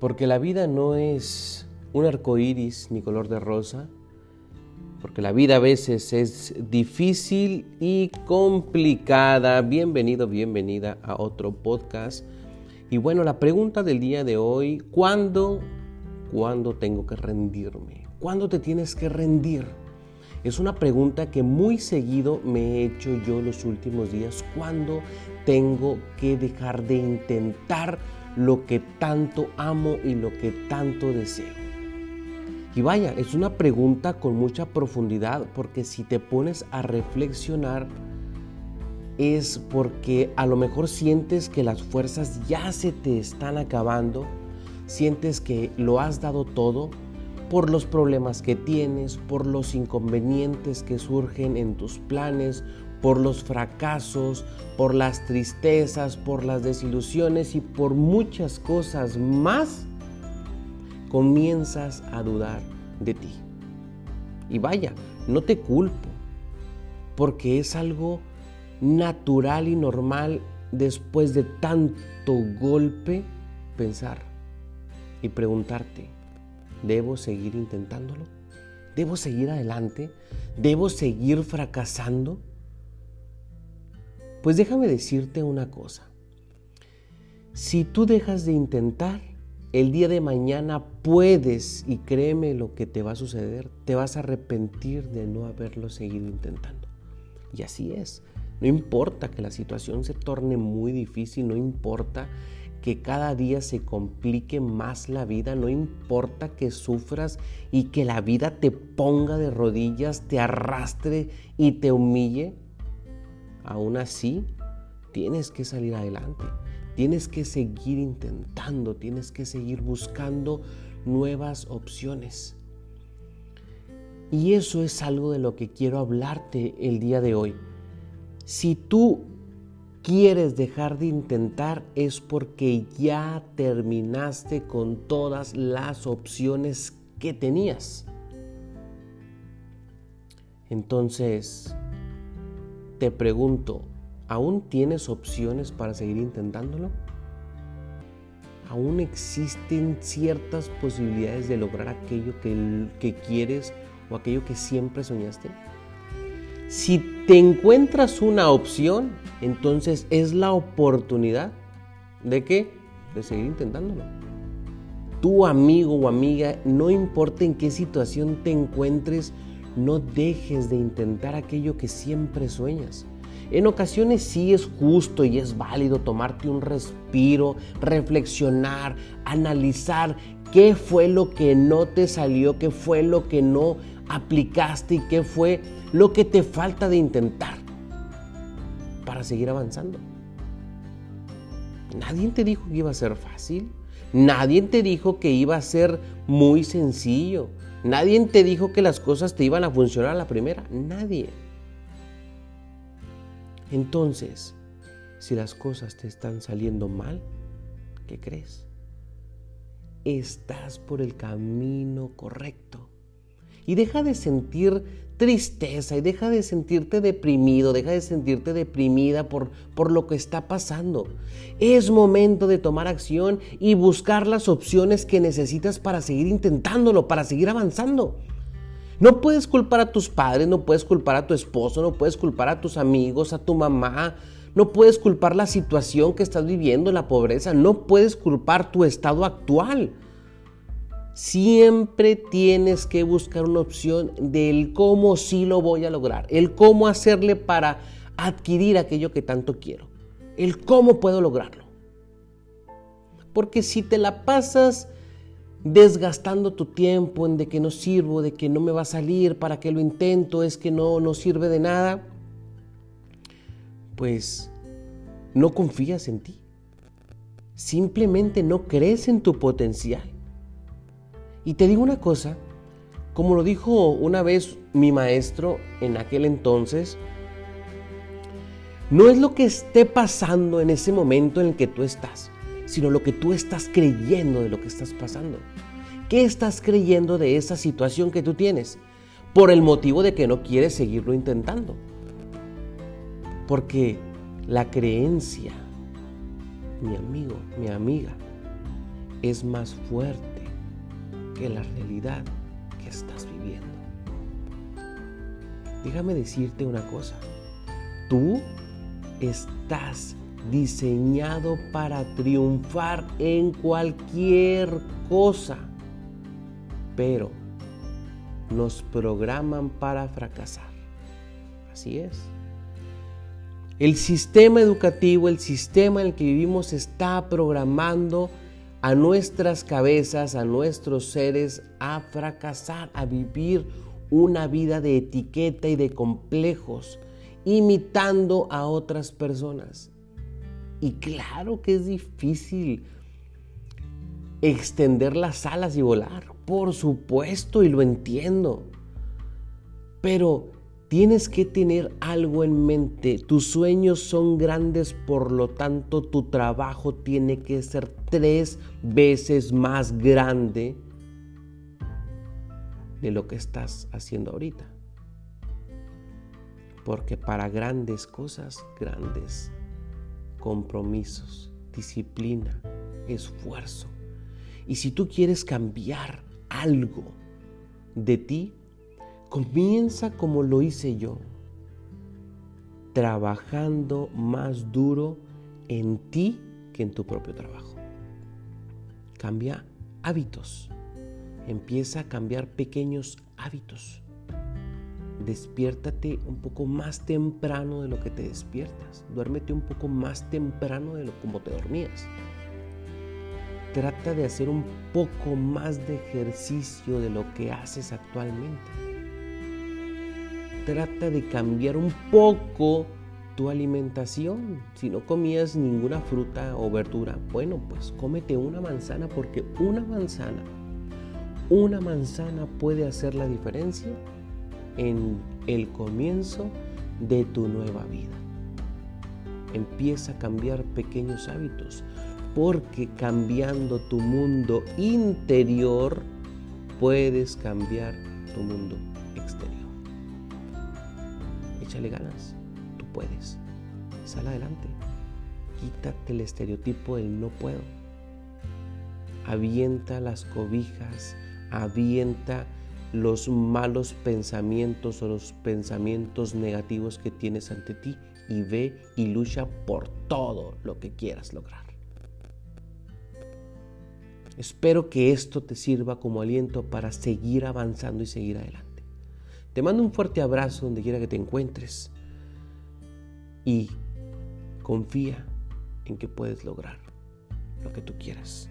Porque la vida no es un arco iris ni color de rosa, porque la vida a veces es difícil y complicada. Bienvenido, bienvenida a otro podcast. Y bueno, la pregunta del día de hoy, ¿cuándo, ¿cuándo tengo que rendirme? ¿Cuándo te tienes que rendir? Es una pregunta que muy seguido me he hecho yo los últimos días. ¿Cuándo tengo que dejar de intentar lo que tanto amo y lo que tanto deseo? Y vaya, es una pregunta con mucha profundidad porque si te pones a reflexionar es porque a lo mejor sientes que las fuerzas ya se te están acabando, sientes que lo has dado todo por los problemas que tienes, por los inconvenientes que surgen en tus planes, por los fracasos, por las tristezas, por las desilusiones y por muchas cosas más, comienzas a dudar de ti. Y vaya, no te culpo, porque es algo natural y normal después de tanto golpe pensar y preguntarte, ¿debo seguir intentándolo? ¿Debo seguir adelante? ¿Debo seguir fracasando? Pues déjame decirte una cosa. Si tú dejas de intentar, el día de mañana puedes, y créeme lo que te va a suceder, te vas a arrepentir de no haberlo seguido intentando. Y así es. No importa que la situación se torne muy difícil, no importa que cada día se complique más la vida, no importa que sufras y que la vida te ponga de rodillas, te arrastre y te humille, aún así tienes que salir adelante, tienes que seguir intentando, tienes que seguir buscando nuevas opciones. Y eso es algo de lo que quiero hablarte el día de hoy. Si tú quieres dejar de intentar es porque ya terminaste con todas las opciones que tenías. Entonces, te pregunto, ¿aún tienes opciones para seguir intentándolo? ¿Aún existen ciertas posibilidades de lograr aquello que, quieres o aquello que siempre soñaste? Si te encuentras una opción, entonces es la oportunidad de qué? De seguir intentándolo. Tu amigo o amiga, no importa en qué situación te encuentres, no dejes de intentar aquello que siempre sueñas. En ocasiones sí es justo y es válido tomarte un respiro, reflexionar, analizar qué fue lo que no te salió, qué fue lo que no aplicaste y qué fue lo que te falta de intentar para seguir avanzando. Nadie te dijo que iba a ser fácil. Nadie te dijo que iba a ser muy sencillo. Nadie te dijo que las cosas te iban a funcionar a la primera. Nadie. Entonces, si las cosas te están saliendo mal, ¿qué crees? Estás por el camino correcto. Y deja de sentir tristeza y deja de sentirte deprimido, deja de sentirte deprimida por, por lo que está pasando. Es momento de tomar acción y buscar las opciones que necesitas para seguir intentándolo, para seguir avanzando. No puedes culpar a tus padres, no puedes culpar a tu esposo, no puedes culpar a tus amigos, a tu mamá, no puedes culpar la situación que estás viviendo, la pobreza, no puedes culpar tu estado actual. Siempre tienes que buscar una opción del cómo sí lo voy a lograr, el cómo hacerle para adquirir aquello que tanto quiero, el cómo puedo lograrlo. Porque si te la pasas desgastando tu tiempo en de que no sirvo, de que no me va a salir, para que lo intento, es que no, no sirve de nada, pues no confías en ti. Simplemente no crees en tu potencial. Y te digo una cosa, como lo dijo una vez mi maestro en aquel entonces, no es lo que esté pasando en ese momento en el que tú estás, sino lo que tú estás creyendo de lo que estás pasando. ¿Qué estás creyendo de esa situación que tú tienes? Por el motivo de que no quieres seguirlo intentando. Porque la creencia, mi amigo, mi amiga, es más fuerte que la realidad que estás viviendo. Déjame decirte una cosa. Tú estás diseñado para triunfar en cualquier cosa, pero nos programan para fracasar. Así es. El sistema educativo, el sistema en el que vivimos está programando a nuestras cabezas, a nuestros seres a fracasar, a vivir una vida de etiqueta y de complejos, imitando a otras personas. Y claro que es difícil extender las alas y volar, por supuesto, y lo entiendo. Pero tienes que tener algo en mente. Tus sueños son grandes, por lo tanto tu trabajo tiene que ser tres veces más grande de lo que estás haciendo ahorita. Porque para grandes cosas, grandes compromisos, disciplina, esfuerzo. Y si tú quieres cambiar algo de ti, comienza como lo hice yo, trabajando más duro en ti que en tu propio trabajo. Cambia hábitos. Empieza a cambiar pequeños hábitos despiértate un poco más temprano de lo que te despiertas. Duérmete un poco más temprano de lo como te dormías. Trata de hacer un poco más de ejercicio de lo que haces actualmente. Trata de cambiar un poco tu alimentación. Si no comías ninguna fruta o verdura, bueno, pues cómete una manzana porque una manzana, una manzana puede hacer la diferencia en el comienzo de tu nueva vida. Empieza a cambiar pequeños hábitos, porque cambiando tu mundo interior puedes cambiar tu mundo. Échale ganas, tú puedes. Sal adelante. Quítate el estereotipo del no puedo. Avienta las cobijas, avienta los malos pensamientos o los pensamientos negativos que tienes ante ti y ve y lucha por todo lo que quieras lograr. Espero que esto te sirva como aliento para seguir avanzando y seguir adelante. Te mando un fuerte abrazo donde quiera que te encuentres y confía en que puedes lograr lo que tú quieras.